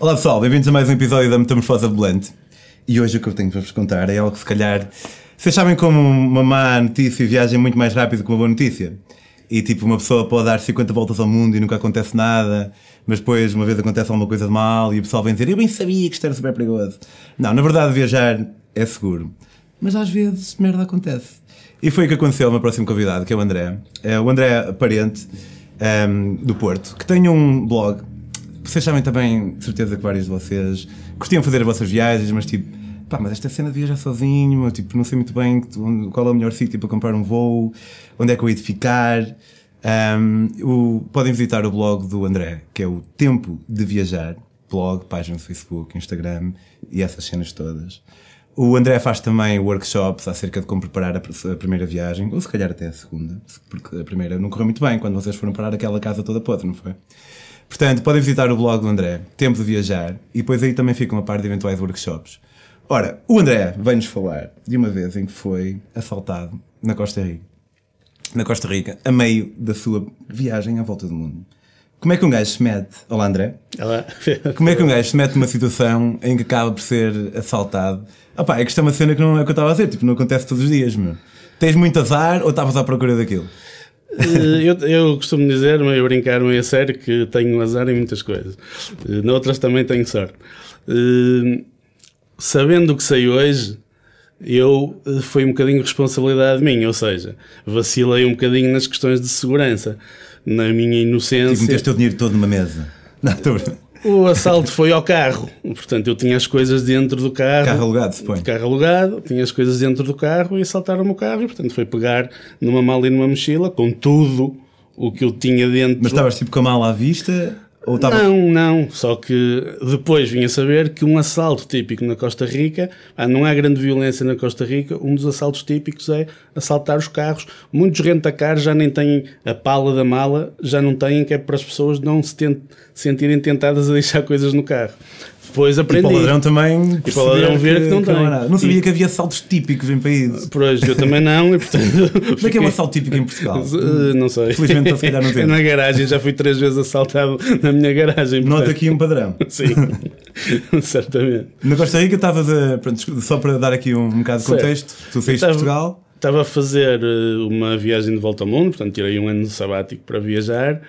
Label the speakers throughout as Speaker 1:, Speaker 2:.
Speaker 1: Olá pessoal, bem-vindos a mais um episódio da Metamorfose Ambulante. E hoje o que eu tenho para vos contar é algo que se calhar. Vocês sabem como uma má notícia viaja muito mais rápido que uma boa notícia? E tipo, uma pessoa pode dar 50 voltas ao mundo e nunca acontece nada, mas depois uma vez acontece alguma coisa de mal e o pessoal vem dizer: Eu bem sabia que isto era super perigoso. Não, na verdade, viajar é seguro. Mas às vezes merda acontece. E foi o que aconteceu ao meu próximo convidado, que é o André. É o André Parente, um, do Porto, que tem um blog. Vocês sabem também, certeza que vários de vocês curtiam fazer as vossas viagens, mas tipo, pá, mas esta cena de viajar sozinho, eu, tipo, não sei muito bem qual é o melhor sítio para comprar um voo, onde é que eu ia de ficar. Um, o, podem visitar o blog do André, que é o Tempo de Viajar, blog, página no Facebook, Instagram e essas cenas todas. O André faz também workshops acerca de como preparar a, primeira viagem, ou se calhar até a segunda, porque a primeira não correu muito bem quando vocês foram parar aquela casa toda podre, não foi? Portanto, podem visitar o blog do André, Tempo de Viajar, e depois aí também fica uma parte de eventuais workshops. Ora, o André vem-nos falar de uma vez em que foi assaltado na Costa Rica. Na Costa Rica, a meio da sua viagem à volta do mundo. Como é que um gajo se mete. Olá, André.
Speaker 2: Olá.
Speaker 1: Como é que um gajo se mete numa situação em que acaba por ser assaltado? Opá, é que isto é uma cena que não é o que eu estava a dizer, tipo, não acontece todos os dias, meu. Tens muito azar ou estavas à procura daquilo?
Speaker 2: Eh, eu, eu, costumo dizer, meio a brincar, meio a sério, que tenho azar em muitas coisas. Eh, noutras também tenho sorte. Eh, sabendo o que sei hoje, eu foi um bocadinho responsabilidade minha, ou seja, vacilei um bocadinho nas questões de segurança. Na minha inocência. Tipo,
Speaker 1: meteste o dinheiro todo numa mesa. Não, estou
Speaker 2: o assalto foi ao carro, portanto eu tinha as coisas dentro do carro.
Speaker 1: Carro alugado, suponho.
Speaker 2: Carro alugado, tinha as coisas dentro do carro e assaltaram-me o carro e portanto foi pegar numa mala e numa mochila com tudo o que eu tinha dentro.
Speaker 1: Mas estavas tipo com a mala à vista?
Speaker 2: Tava... Não, não. Só que depois vim a saber que um assalto típico na Costa Rica, não há grande violência na Costa Rica, um dos assaltos típicos é assaltar os carros. Muitos rentacares já nem têm a pala da mala, já não têm, que é para as pessoas não se sentirem tentadas a deixar coisas no carro. Depois aprendi. E
Speaker 1: para o ladrão também.
Speaker 2: E para o ladrão ver que, que não tem.
Speaker 1: Não, não sabia e... que havia assaltos típicos em países.
Speaker 2: Por hoje eu também não. E, portanto,
Speaker 1: Como é que é um assalto típico em Portugal?
Speaker 2: Uh, não sei.
Speaker 1: Felizmente se calhar não tem.
Speaker 2: Na garagem, já fui três vezes assaltado na minha garagem.
Speaker 1: Portanto. Nota aqui um padrão.
Speaker 2: Sim, certamente.
Speaker 1: Na Costa Rica estavas a. Pronto, só para dar aqui um, um bocado de contexto, tu saíste de Portugal.
Speaker 2: Estava a fazer eh, uma viagem de volta ao mundo, portanto tirei um ano sabático para viajar.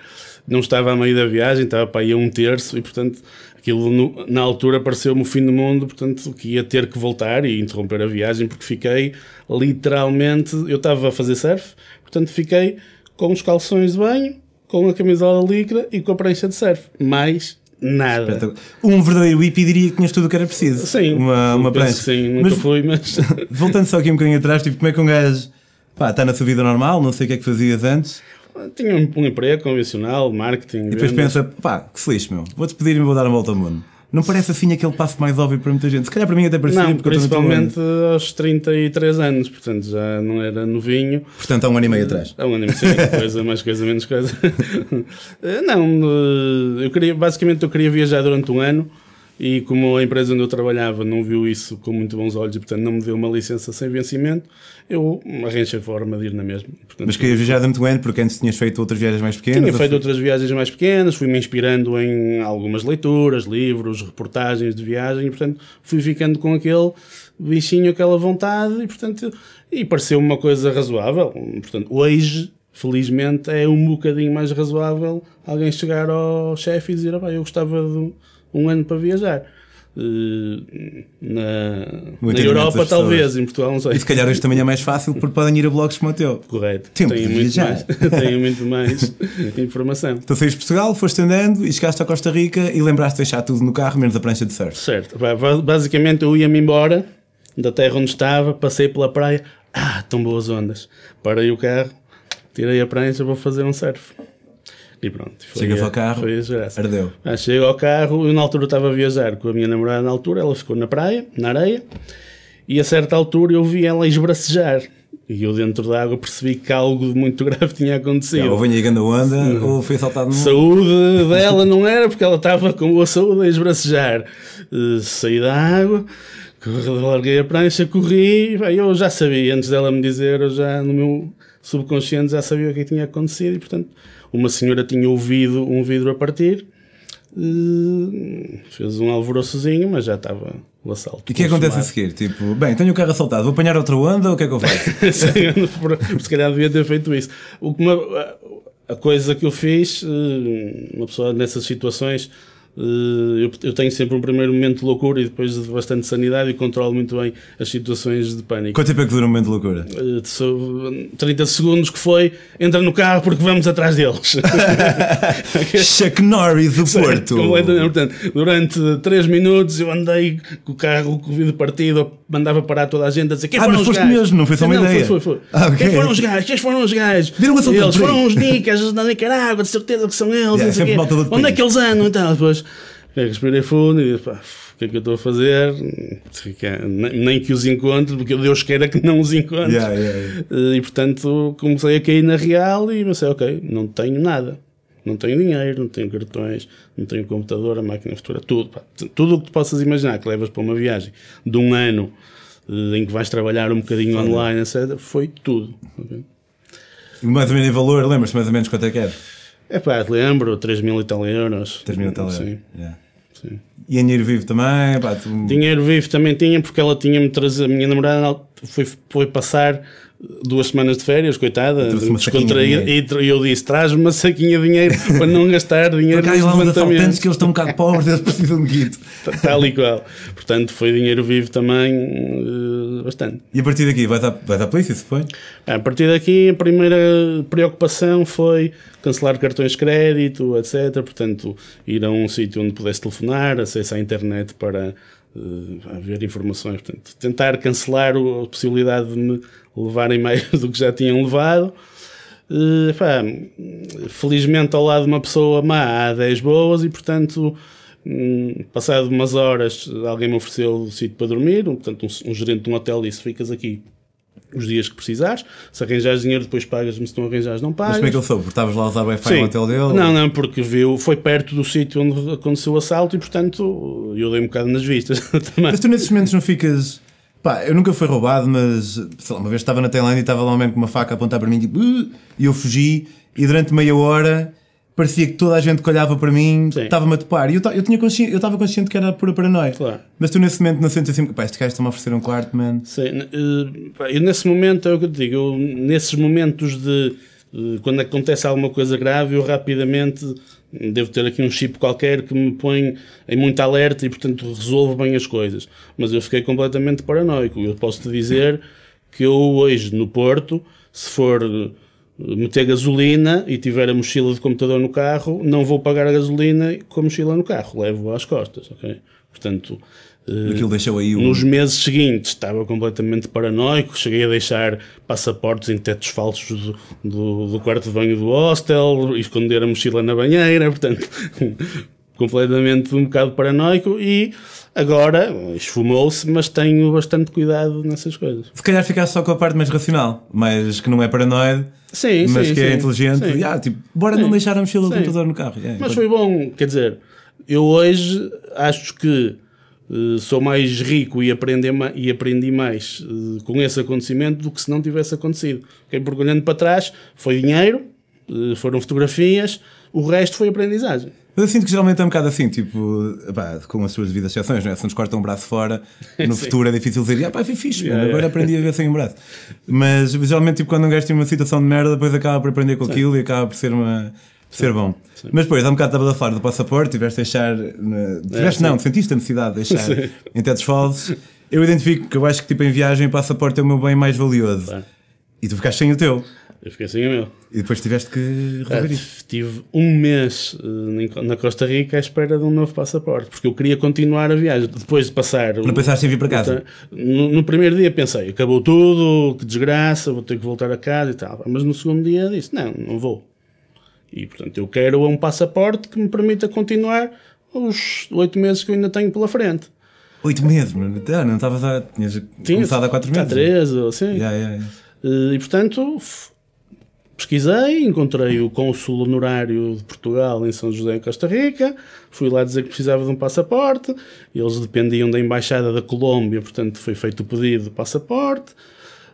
Speaker 2: Não estava a meio da viagem, estava para ir a um terço e, portanto, aquilo no, na altura pareceu-me o fim do mundo, portanto que ia ter que voltar e interromper a viagem porque fiquei literalmente, eu estava a fazer surf, portanto fiquei com os calções de banho, com a camisola líquida e com a prancha de surf, mais nada.
Speaker 1: Um verdadeiro hippie diria que tinhas tudo o que era preciso.
Speaker 2: Sim,
Speaker 1: uma, uma prancha.
Speaker 2: Sim, nunca mas, fui, mas.
Speaker 1: voltando só aqui um bocadinho atrás, tipo, como é que um gajo pá, está na sua vida normal, não sei o que é que fazias antes
Speaker 2: tinha um, um emprego convencional, marketing.
Speaker 1: E depois vendas. pensa, pá, que feliz, meu, vou despedir e vou dar a volta ao mundo. Não parece assim aquele passo mais óbvio para muita gente? Se calhar para mim até parecia.
Speaker 2: Não, principalmente aos 33 anos, portanto já não era novinho.
Speaker 1: Portanto há um ano e meio atrás.
Speaker 2: Há um ano e meio, sim, coisa, mais coisa, menos coisa. não, eu queria, basicamente eu queria viajar durante um ano e como a empresa onde eu trabalhava não viu isso com muito bons olhos e, portanto, não me deu uma licença sem vencimento, eu arranjei forma de ir na mesma. Portanto,
Speaker 1: Mas querias viajar de ano porque antes tinhas feito outras viagens mais pequenas?
Speaker 2: Tinha feito outras viagens mais pequenas, fui-me inspirando em algumas leituras, livros, reportagens de viagem e, portanto, fui ficando com aquele bichinho, aquela vontade e, portanto, e pareceu-me uma coisa razoável. Portanto, hoje felizmente é um bocadinho mais razoável alguém chegar ao chefe e dizer: ah, eu gostava de um ano para viajar. Uh, na, na Europa, talvez, em Portugal, não sei.
Speaker 1: E se calhar hoje também é mais fácil porque podem ir a blogs como o teu.
Speaker 2: Correto.
Speaker 1: Tempo tenho
Speaker 2: muito. Mais, tenho muito mais informação.
Speaker 1: Então saíste de Portugal, foste andando e chegaste a Costa Rica e lembraste de deixar tudo no carro, menos a prancha de surf.
Speaker 2: Certo. Basicamente eu ia-me embora da terra onde estava, passei pela praia, ah, tão boas ondas. Parei o carro, tirei a prancha, vou fazer um surf. E pronto.
Speaker 1: Chegas ao carro, foi ardeu.
Speaker 2: Ah, chego ao carro, eu na altura estava a viajar com a minha namorada na altura, ela ficou na praia, na areia, e a certa altura eu vi ela esbracejar. E eu dentro da água percebi que algo muito grave tinha acontecido.
Speaker 1: ou vinha a onda hum. ou foi saltado no...
Speaker 2: Saúde dela não era, porque ela estava com boa saúde a esbracejar. Uh, saí da água, larguei a prancha, corri, eu já sabia, antes dela me dizer, eu já no meu subconsciente já sabia o que tinha acontecido e portanto uma senhora tinha ouvido um vidro a partir, eh, fez um alvoroçozinho, mas já estava o assalto.
Speaker 1: E o que acontece a seguir? Tipo, bem, tenho o carro assaltado, vou apanhar outra onda ou o que é que eu faço?
Speaker 2: Sim, se calhar devia ter feito isso. O que uma- a coisa que eu fiz, eh, uma pessoa nessas situações, eu, eu tenho sempre um primeiro momento de loucura e depois de bastante sanidade e controlo muito bem as situações de pânico.
Speaker 1: Quanto tempo é que dura um momento de loucura?
Speaker 2: Eh, de so- 30 segundos que foi, entra no carro porque vamos atrás deles.
Speaker 1: Chuck Norris do Porto.
Speaker 2: Completamente. Portanto, durante 3 minutos eu andei com o carro com o vidro partido, mandava parar toda a gente a dizer quem
Speaker 1: Ah,
Speaker 2: foram
Speaker 1: mas
Speaker 2: os
Speaker 1: foste mesmo, não foi só uma
Speaker 2: não,
Speaker 1: ideia.
Speaker 2: Foi, foi, foi.
Speaker 1: Ah, ok.
Speaker 2: Quem foram os gajos? Quem foram os gajos?
Speaker 1: Viram
Speaker 2: Eles foram os nicas da Nicarágua, de certeza que são eles.
Speaker 1: Yeah, outro
Speaker 2: Onde é que eles andam? Então, depois respirei fundo e disse, pá, o que é que eu estou a fazer? Nem que os encontre, porque Deus queira que não os encontre.
Speaker 1: Yeah, yeah, yeah.
Speaker 2: Eh, E portanto comecei a cair na real e pensei, ok, não tenho nada. Não tenho dinheiro, não tenho cartões, não tenho computador, a máquina futura, tudo. pá. Tudo o que tu possas imaginar que levas para uma viagem de um ano eh, em que vais trabalhar um bocadinho online, etc. Foi tudo. ok?
Speaker 1: E Mais ou menos em valor, lembras-te mais ou menos quanto é que era?
Speaker 2: É pá, lembro, 3 mil e tal euros.
Speaker 1: 3 mil tal
Speaker 2: Sim,
Speaker 1: Yeah.
Speaker 2: sim.
Speaker 1: E dinheiro vivo também? Pá, tu...
Speaker 2: Dinheiro vivo também tinha, porque ela tinha-me trazido, a minha namorada foi, foi passar duas semanas de férias, coitada, descontraída, e eu disse: traz-me uma saquinha de dinheiro para não gastar dinheiro
Speaker 1: Por
Speaker 2: nos
Speaker 1: acaso lá uns que eles estão um bocado pobres, eles precisam de guito.
Speaker 2: Tal e qual. Portanto, foi dinheiro vivo também, eh, bastante.
Speaker 1: E a partir daqui vais à, vais à polícia, se foi?
Speaker 2: A partir daqui, a primeira preocupação foi cancelar cartões de crédito, etc. Portanto, ir a um sítio onde pudesse telefonar, acesso à internet para eh, ver informações. Portanto, tentar cancelar a possibilidade de me levarem mais do que já tinham levado. Eh, pá, felizmente, ao lado de uma pessoa má, há 10 boas e, portanto. hum, Passado umas horas, alguém me ofereceu o sítio para dormir. Portanto, um, um gerente de um hotel disse: Ficas aqui os dias que precisares. Se arranjares dinheiro, depois pagas-me. Se não arranjares, não pagas.
Speaker 1: Mas como é que ele soube? Porque estavas lá a usar o Wi-Fi no hotel dele?
Speaker 2: Não, não, porque viu, foi perto do sítio onde aconteceu o assalto e, portanto, eu dei um bocado nas vistas também.
Speaker 1: Mas tu nesses momentos não ficas. Pá, eu nunca fui roubado, mas sei lá, uma vez estava na Tailândia e estava lá um homem com uma faca a apontar para mim tipo, "Uh", e eu fugi e durante meia hora parecia que toda a gente que olhava para mim estava-me a topar. E eu, eu, tinha consci... eu estava consciente que era pura paranoia.
Speaker 2: Claro.
Speaker 1: Mas tu nesse momento não sentes assim, pá, este gajo está-me a oferecer um quarto, man.
Speaker 2: Sim, eh, eu nesse momento, é o que eu te digo, eu, nesses momentos de eh, quando acontece alguma coisa grave, eu rapidamente devo ter aqui um chip qualquer que me põe em muita alerta e, portanto, resolvo bem as coisas. Mas eu fiquei completamente paranoico. Eu posso te dizer que eu hoje no Porto, se for eh, meter gasolina e tiver a mochila de computador no carro, não vou pagar a gasolina com a mochila no carro, levo às costas, ok? Portanto,
Speaker 1: Aquilo deixou aí o.
Speaker 2: nos meses seguintes estava completamente paranoico, cheguei a deixar passaportes em tetos falsos do, do, do quarto de banho do hostel, esconder a mochila na banheira, portanto, completamente um bocado paranoico e agora esfumou-se, mas tenho bastante cuidado nessas coisas.
Speaker 1: Se calhar ficaste só com a parte mais racional, mas que não é paranoide,
Speaker 2: Sim,
Speaker 1: mas
Speaker 2: sim,
Speaker 1: que é
Speaker 2: sim,
Speaker 1: inteligente.
Speaker 2: sim.
Speaker 1: Ah, tipo, bora não deixar a mochila do computador no carro. Yeah,
Speaker 2: Mas
Speaker 1: enquanto-
Speaker 2: foi bom, quer dizer, eu hoje acho que eh, sou mais rico e aprendi, e aprendi mais eh, com esse acontecimento do que se não tivesse acontecido. Okay? Porque olhando para trás, foi dinheiro, eh, foram fotografias, o resto foi aprendizagem.
Speaker 1: Mas eu sinto que geralmente é um bocado assim, tipo, pá, com as suas devidas exceções, não é? Se nos cortam um braço fora, no
Speaker 2: Sim.
Speaker 1: futuro é difícil dizer, ah pá, foi fixe, mano,
Speaker 2: Yeah,
Speaker 1: agora
Speaker 2: yeah.
Speaker 1: aprendi a ver sem um braço. Mas geralmente, tipo, quando um gajo tem uma situação de merda, depois acaba por aprender com aquilo e acaba por ser, uma, ser bom. Mas depois, há um bocado estava a falar do passaporte, tiveste a deixar. na- Tiveste,
Speaker 2: sim.
Speaker 1: não, sentiste a necessidade de deixar
Speaker 2: Sim.
Speaker 1: em tetos falsos. Eu identifico que eu acho que, tipo, em viagem, o passaporte é o meu bem mais valioso. E tu ficaste sem o teu.
Speaker 2: Eu fiquei sem o meu.
Speaker 1: E depois tiveste que
Speaker 2: Ah,
Speaker 1: resolver isso.
Speaker 2: tive um mês eh, na Costa Rica à espera de um novo passaporte, porque eu queria continuar a viagem. Depois de passar.
Speaker 1: Não pensaste em vir para casa?
Speaker 2: No, no primeiro dia pensei, acabou tudo, que desgraça, vou ter que voltar a casa e tal. Mas no segundo dia disse, não, não vou. E portanto eu quero um passaporte que me permita continuar os oito meses que eu ainda tenho pela frente.
Speaker 1: Oito meses, mano. Ah, não estavas a. Tinhas começado há quatro
Speaker 2: Há
Speaker 1: meses.
Speaker 2: três ou assim.
Speaker 1: Yeah, yeah, yeah.
Speaker 2: Eh, E portanto pesquisei, encontrei o cônsul honorário de Portugal em São José, em Costa Rica, fui lá dizer que precisava de um passaporte, eles dependiam da embaixada da Colômbia, portanto foi feito o pedido de passaporte.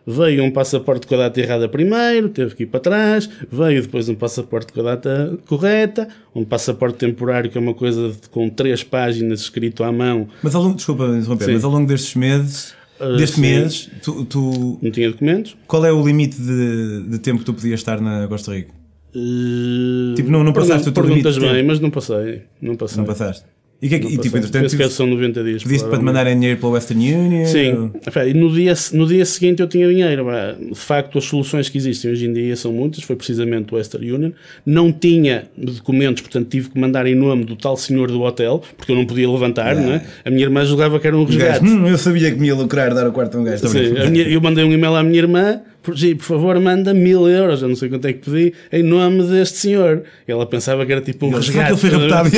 Speaker 2: Veio um passaporte com a data errada primeiro, teve que ir para trás. Veio depois um passaporte com a data correta. Um passaporte temporário, que é uma coisa de- com três páginas escrito à mão.
Speaker 1: Mas ao longo, desculpa interromper,
Speaker 2: Sim.
Speaker 1: mas ao longo destes meses,
Speaker 2: Ah,
Speaker 1: deste
Speaker 2: sim.
Speaker 1: mês, tu, tu-
Speaker 2: Não tinha documentos.
Speaker 1: qual é o limite de, de tempo que tu podias estar na Costa Rica?
Speaker 2: Uh,
Speaker 1: Tipo, não- não passaste o teu limite
Speaker 2: Perguntas bem, mas não passei. Não passei.
Speaker 1: Não passaste? E, que é
Speaker 2: Não
Speaker 1: e tipo, entretanto,
Speaker 2: Penso que
Speaker 1: tiveste-
Speaker 2: são 90 dias.
Speaker 1: pediste para te mandarem dinheiro pela Western Union?
Speaker 2: Sim,
Speaker 1: ou-
Speaker 2: e no dia, no dia seguinte eu tinha dinheiro. pá. De facto, as soluções que existem hoje em dia são muitas. Foi precisamente o Western Union. Não tinha documentos, portanto tive que mandar em nome do tal senhor do hotel, porque eu não podia levantar.
Speaker 1: Yeah.
Speaker 2: Não é? A minha irmã julgava que era um resgate.
Speaker 1: "Hum, eu sabia que me ia lucrar dar o quarto a um gajo. A
Speaker 2: Sim, minha- eu mandei um e-mail à minha irmã, por, por favor, manda mil euros, eu não sei quanto é que pedi, em nome deste senhor. Ela pensava que era tipo um
Speaker 1: será
Speaker 2: resgate.
Speaker 1: ele foi raptado?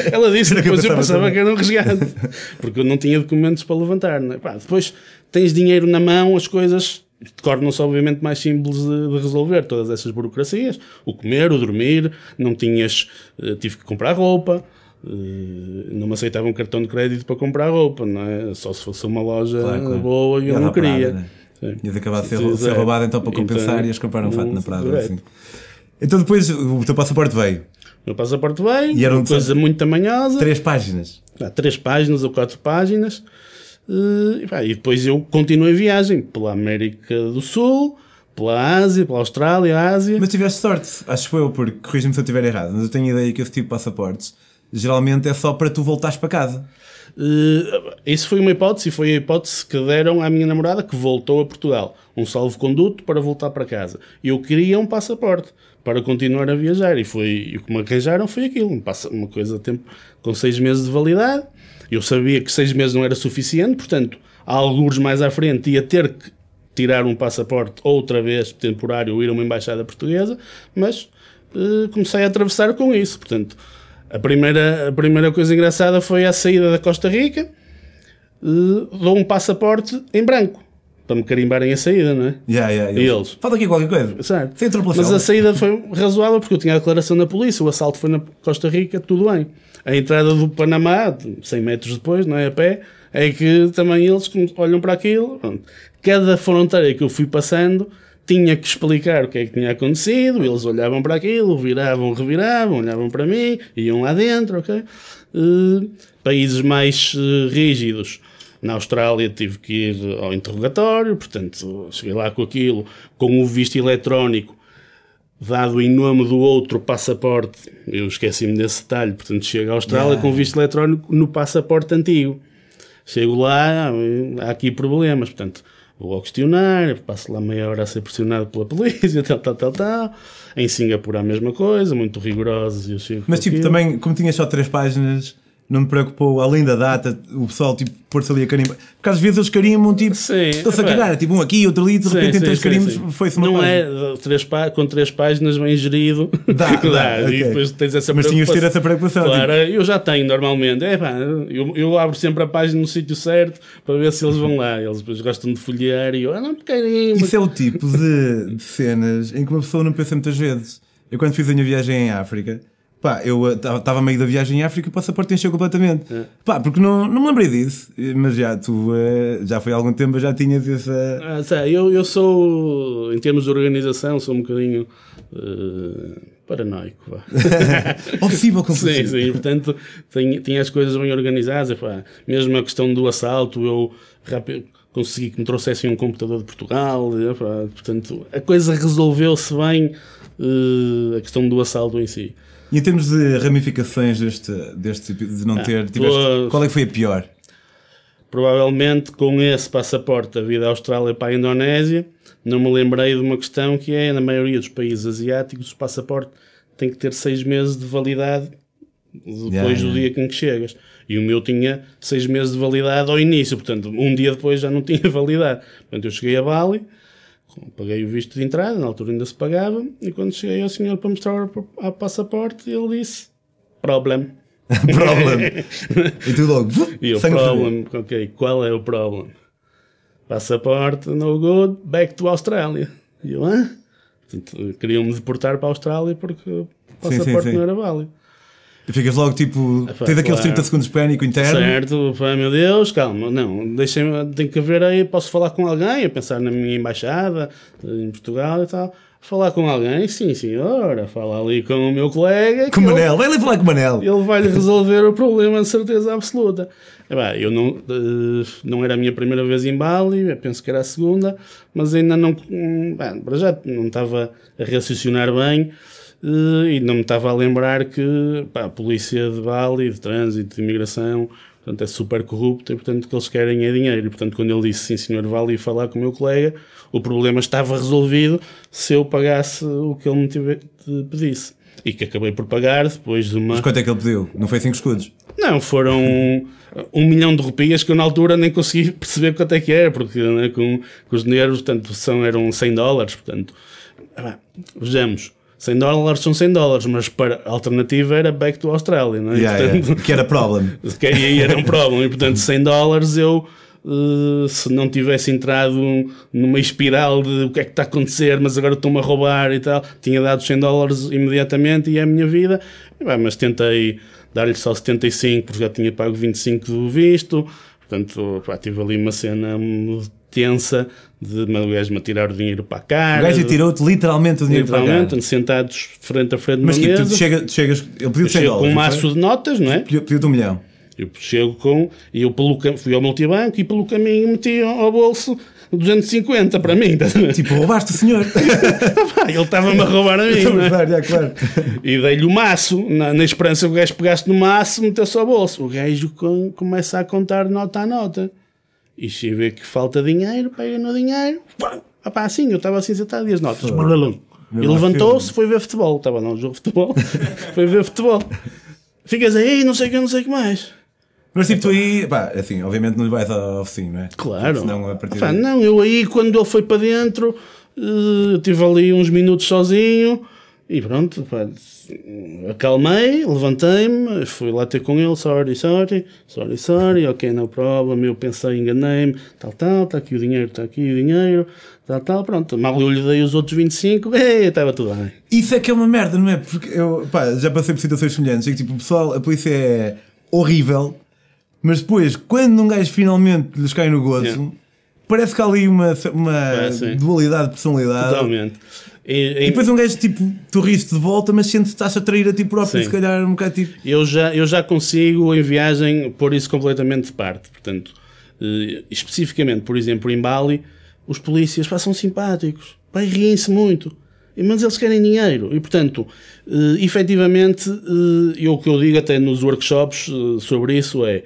Speaker 2: ela disse,
Speaker 1: eu
Speaker 2: depois eu
Speaker 1: pensava também?
Speaker 2: que era um resgate, porque eu não tinha documentos para levantar. não é? Pá, depois tens dinheiro na mão, as coisas tornam-se obviamente mais simples de, de resolver todas essas burocracias, o comer, o dormir, não tinhas, eh, tive que comprar roupa, eh, não me aceitavam cartão de crédito para comprar roupa, não é? Só se fosse uma loja
Speaker 1: Claro, claro.
Speaker 2: boa e eu não queria.
Speaker 1: né?
Speaker 2: Sim.
Speaker 1: Ias acabar de ser, ser roubado então para compensar
Speaker 2: Então,
Speaker 1: ias comprar um fato na Prada. Assim. Então depois o teu passaporte veio.
Speaker 2: O meu passaporte veio,
Speaker 1: E eram
Speaker 2: uma coisa muito tamanhosa,
Speaker 1: Três páginas.
Speaker 2: Há três páginas ou quatro páginas, eh, e, pá, e depois eu continuo a viagem pela América do Sul, pela Ásia, pela Austrália, Ásia.
Speaker 1: Mas tiveste sorte, acho eu, porque corrija-me se eu estiver errado, mas eu tenho a ideia que esse tipo de passaportes geralmente é só para tu voltares para casa.
Speaker 2: Eh, isso foi uma hipótese, e foi a hipótese que deram à minha namorada que voltou a Portugal. Um salvo-conduto para voltar para casa. Eu queria um passaporte para continuar a viajar. E, foi, e o que me arranjaram foi aquilo, um uma coisa a tempo, com seis meses de validade. Eu sabia que seis meses não era suficiente, portanto, há alguns mais à frente ia ter que tirar um passaporte outra vez temporário ou ir a uma embaixada portuguesa, mas eh, comecei a atravessar com isso. Portanto, a primeira, a primeira coisa engraçada foi a saída da Costa Rica, eh, dou um passaporte em branco para me carimbarem a saída, não é?
Speaker 1: Yeah, yeah,
Speaker 2: E eles?
Speaker 1: Falta aqui qualquer coisa.
Speaker 2: Certo.
Speaker 1: Entrou pela
Speaker 2: Mas a saída foi razoável porque eu tinha a declaração da polícia, o assalto foi na Costa Rica, tudo bem. A entrada do Panamá, 100 metros depois, não é a pé, é que também eles olham para aquilo. pronto. Cada fronteira que eu fui passando tinha que explicar o que é que tinha acontecido, eles olhavam para aquilo, viravam, reviravam, olhavam para mim, iam lá dentro, ok? Eh, países mais eh, rígidos. Na Austrália tive que ir ao interrogatório, portanto, cheguei lá com aquilo, com o visto eletrónico, dado em nome do outro passaporte. Eu esqueci-me desse detalhe, portanto, chego à Austrália
Speaker 1: Yeah.
Speaker 2: com o visto eletrónico no passaporte antigo. Chego lá, há aqui problemas, portanto, vou ao questionário, passo lá meia hora a ser pressionado pela polícia, tal, tal, tal, tal. Em Singapura a mesma coisa, muito rigorosos. e eu chego
Speaker 1: Mas
Speaker 2: com
Speaker 1: tipo,
Speaker 2: aquilo.
Speaker 1: também, como tinha só três páginas, não me preocupou, além da data, o pessoal tipo pôr-se ali a carimbar. Porque às vezes eles carimbam, tipo, estão-se a
Speaker 2: epá.
Speaker 1: cagar, tipo um aqui, outro ali, de repente
Speaker 2: sim,
Speaker 1: em três
Speaker 2: sim,
Speaker 1: carimbos foi-se uma
Speaker 2: Não
Speaker 1: página.
Speaker 2: é três pá- com três páginas bem gerido.
Speaker 1: Dá, dá, ok.
Speaker 2: E depois tens essa
Speaker 1: Mas tinhas de ter essa preocupação.
Speaker 2: Claro,
Speaker 1: tipo,
Speaker 2: eu já tenho normalmente. É, pá, eu, eu abro sempre a página no sítio certo para ver se eles vão lá. Eles depois gostam de folhear e eu, ah, não querem.
Speaker 1: Isso é o tipo de, de cenas em que uma pessoa não pensa muitas vezes. Eu quando fiz a minha viagem em África, pá, eu estava a meio da viagem em África e o passaporte encheu completamente.
Speaker 2: É.
Speaker 1: Pá, porque não, não me lembrei disso, mas já tu, eh, já foi há algum tempo, já tinhas essa...
Speaker 2: Ah, eu, eu sou, em termos de organização, sou um bocadinho eh, paranoico. vá.
Speaker 1: Possível
Speaker 2: Sim,
Speaker 1: compulsivo.
Speaker 2: sim, portanto tinha, as coisas bem organizadas. Epá, mesmo a questão do assalto, eu rápido, consegui que me trouxessem um computador de Portugal. portanto, a coisa resolveu-se bem, eh, a questão do assalto em si.
Speaker 1: E em termos de ramificações deste, deste de não ter, tiveste,
Speaker 2: tô-
Speaker 1: qual é que foi a pior?
Speaker 2: Provavelmente com esse passaporte da vida da Austrália para a Indonésia, não me lembrei de uma questão que é, na maioria dos países asiáticos, o passaporte tem que ter seis meses de validade depois
Speaker 1: Yeah,
Speaker 2: do
Speaker 1: yeah.
Speaker 2: dia em que chegas. E o meu tinha seis meses de validade ao início, portanto, um dia depois já não tinha validade. Portanto, eu cheguei a Bali, paguei o visto de entrada, na altura ainda se pagava, e quando cheguei ao senhor para mostrar o passaporte, ele disse: Problem.
Speaker 1: Problem. e tu logo,
Speaker 2: E o problem, ok, qual é o problem? Passaporte, no good, back to Austrália. E eu, hã? Queriam-me deportar para a Austrália porque o
Speaker 1: Sim, sim,
Speaker 2: passaporte
Speaker 1: sim.
Speaker 2: não era válido.
Speaker 1: E ficas logo tipo.
Speaker 2: Epá,
Speaker 1: tens aqueles
Speaker 2: claro.
Speaker 1: 30 segundos de pânico interno.
Speaker 2: Certo, pá, meu Deus, calma, não, deixem tem que haver aí, posso falar com alguém, a pensar na minha embaixada em Portugal e tal, falar com alguém, sim senhora, fala ali com o meu colega,
Speaker 1: Com o
Speaker 2: ele-
Speaker 1: Manel, vai ali falar com o Manel.
Speaker 2: ele vai-lhe resolver o problema de certeza absoluta. Epá, eu não, eh, não era a minha primeira vez em Bali, eu penso que era a segunda, mas ainda não, hum, bem, para já não estava a raciocinar bem eh, e não me estava a lembrar que pá, a polícia de Bali, de trânsito, de imigração, portanto, é super corrupta e portanto o que eles querem é dinheiro. E portanto, quando ele disse sim senhor, vá ali falar com o meu colega, o problema estava resolvido se eu pagasse o que ele me tive- pedisse. E que acabei por pagar depois de uma.
Speaker 1: Mas quanto é que ele pediu? Não foi 5 escudos?
Speaker 2: Não, foram um milhão de rupias que eu na altura nem consegui perceber quanto é que era, porque né, com, com os dinheiros, portanto, são, eram 100 dólares, portanto, ah, vejamos, 100 dólares são 100 dólares, mas para, a alternativa era back to Australia, não é?
Speaker 1: Yeah,
Speaker 2: Portanto,
Speaker 1: yeah. Que era problem.
Speaker 2: que aí era um problema, e portanto 100 dólares eu eh, se não tivesse entrado numa espiral de o que é que está a acontecer, mas agora estão-me a roubar e tal, tinha dado 100 dólares imediatamente e é a minha vida, pá, mas tentei dar-lhe só 75 porque já tinha pago 25 do visto, portanto pá, tive ali uma cena tensa de o gajo-me a tirar o dinheiro para a
Speaker 1: O
Speaker 2: cara,
Speaker 1: gajo tirou-te literalmente o dinheiro para
Speaker 2: literalmente,
Speaker 1: cá.
Speaker 2: sentados frente a frente
Speaker 1: Mas que tu
Speaker 2: mesa,
Speaker 1: chega, tu chegas, ele pediu 100
Speaker 2: chego com
Speaker 1: dólares.
Speaker 2: um maço de notas, não é?
Speaker 1: Pediu- Pediu-te um milhão.
Speaker 2: Eu chego com. E eu pelo, fui ao multibanco e pelo caminho meti ao bolso 250 para mim. a ver?
Speaker 1: Tipo, roubaste o senhor.
Speaker 2: Ele estava-me a roubar a mim.
Speaker 1: A
Speaker 2: não é?
Speaker 1: já, claro.
Speaker 2: E dei-lhe o maço, na, na esperança que o gajo pegasse no maço e metesse ao bolso. O gajo com- começa a contar nota a nota. E se vê que falta dinheiro, pega no dinheiro. Pá, ah pá, assim, eu estava assim sentado e as notas. Brulum. E levantou-se, foi ver futebol. Estava num jogo de futebol. foi ver futebol. Ficas aí, não sei o que, não sei o que mais.
Speaker 1: Mas tipo, tu aí, pá, assim, obviamente não lhe vais ao oficina, não é?
Speaker 2: Claro.
Speaker 1: Senão, a partir daí-
Speaker 2: não, eu aí, quando ele foi para dentro, eu tive ali uns minutos sozinho e pronto, pá, acalmei, levantei-me, fui lá ter com ele, sorry, sorry, sorry, sorry, ok, no problem, eu pensei, enganei-me, tal, tal, está aqui o dinheiro, está aqui o dinheiro, tal, tal, pronto, mal eu lhe dei os outros 25, ei, estava tudo bem.
Speaker 1: Isso é que é uma merda, não é? Porque eu, pá, já passei por situações semelhantes. em que, tipo, o pessoal, a polícia é horrível, mas depois, quando um gajo finalmente lhes cai no gozo,
Speaker 2: Yeah.
Speaker 1: parece que há ali uma, uma
Speaker 2: É,
Speaker 1: dualidade de personalidade.
Speaker 2: Totalmente. E,
Speaker 1: E depois um gajo, tipo, tu riste de volta, mas sente que estás a trair a ti próprio,
Speaker 2: Sim.
Speaker 1: se calhar um bocado tipo.
Speaker 2: Eu já, eu já consigo em viagem pôr isso completamente de parte. Portanto, eh, especificamente, por exemplo, em Bali, os polícias pá, são simpáticos, pá, riem-se muito, mas eles querem dinheiro. E portanto, eh, efetivamente, eh, eu, o que eu digo até nos workshops eh, sobre isso é.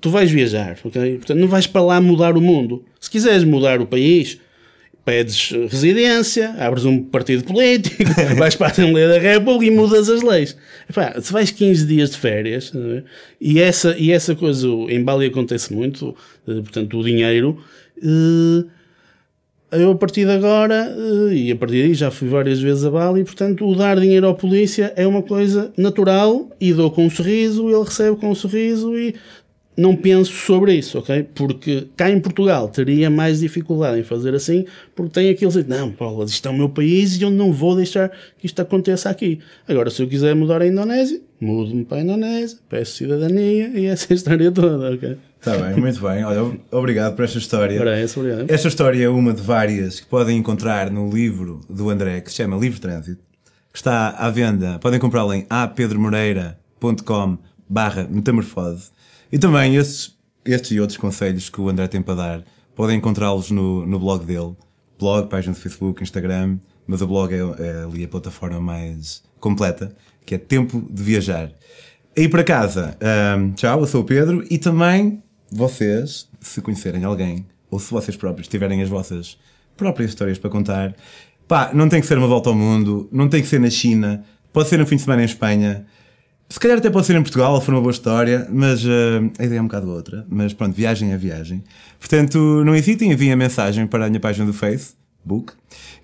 Speaker 2: tu vais viajar, ok? Portanto, não vais para lá mudar o mundo. Se quiseres mudar o país, pedes residência, abres um partido político, vais para a Assembleia da República e mudas as leis. Epá, se vais 15 dias de férias, é? e, essa, e essa coisa em Bali acontece muito, eh, portanto, o dinheiro. eh, eu a partir de agora, eh, e a partir daí já fui várias vezes a Bali, portanto, o dar dinheiro à polícia é uma coisa natural e dou com um sorriso, ele recebe com um sorriso e não penso sobre isso, ok? Porque cá em Portugal teria mais dificuldade em fazer assim, porque tem aquele dizer, não, Paulo, isto é o meu país e eu não vou deixar que isto aconteça aqui. Agora, se eu quiser mudar a Indonésia, mudo-me para a Indonésia, peço cidadania e essa história toda, ok?
Speaker 1: Está bem, muito bem. Olha, obrigado por esta história.
Speaker 2: Ora, essa, obrigado.
Speaker 1: Esta história é uma de várias que podem encontrar no livro do André, que se chama Livre Trânsito, que está à venda. Podem comprá-lo em apedromoreira.com barra metamorfose. E também estes, e outros conselhos que o André tem para dar, podem encontrá-los no, no blog dele. Blog, página de Facebook, Instagram, mas o blog é, é ali a plataforma mais completa, que é Tempo de Viajar. Aí para casa, ahm, tchau, eu sou o Pedro e também vocês, se conhecerem alguém, ou se vocês próprios tiverem as vossas próprias histórias para contar, pá, não tem que ser uma volta ao mundo, não tem que ser na China, pode ser no fim de semana em Espanha, se calhar até pode ser em Portugal, for uma boa história, mas ah, a ideia é um bocado outra. Mas pronto, viagem é viagem. Portanto, não hesitem, enviem a mensagem para a minha página do Facebook,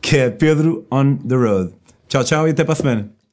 Speaker 1: que é Pedro on the Road. Tchau, tchau e até para a semana.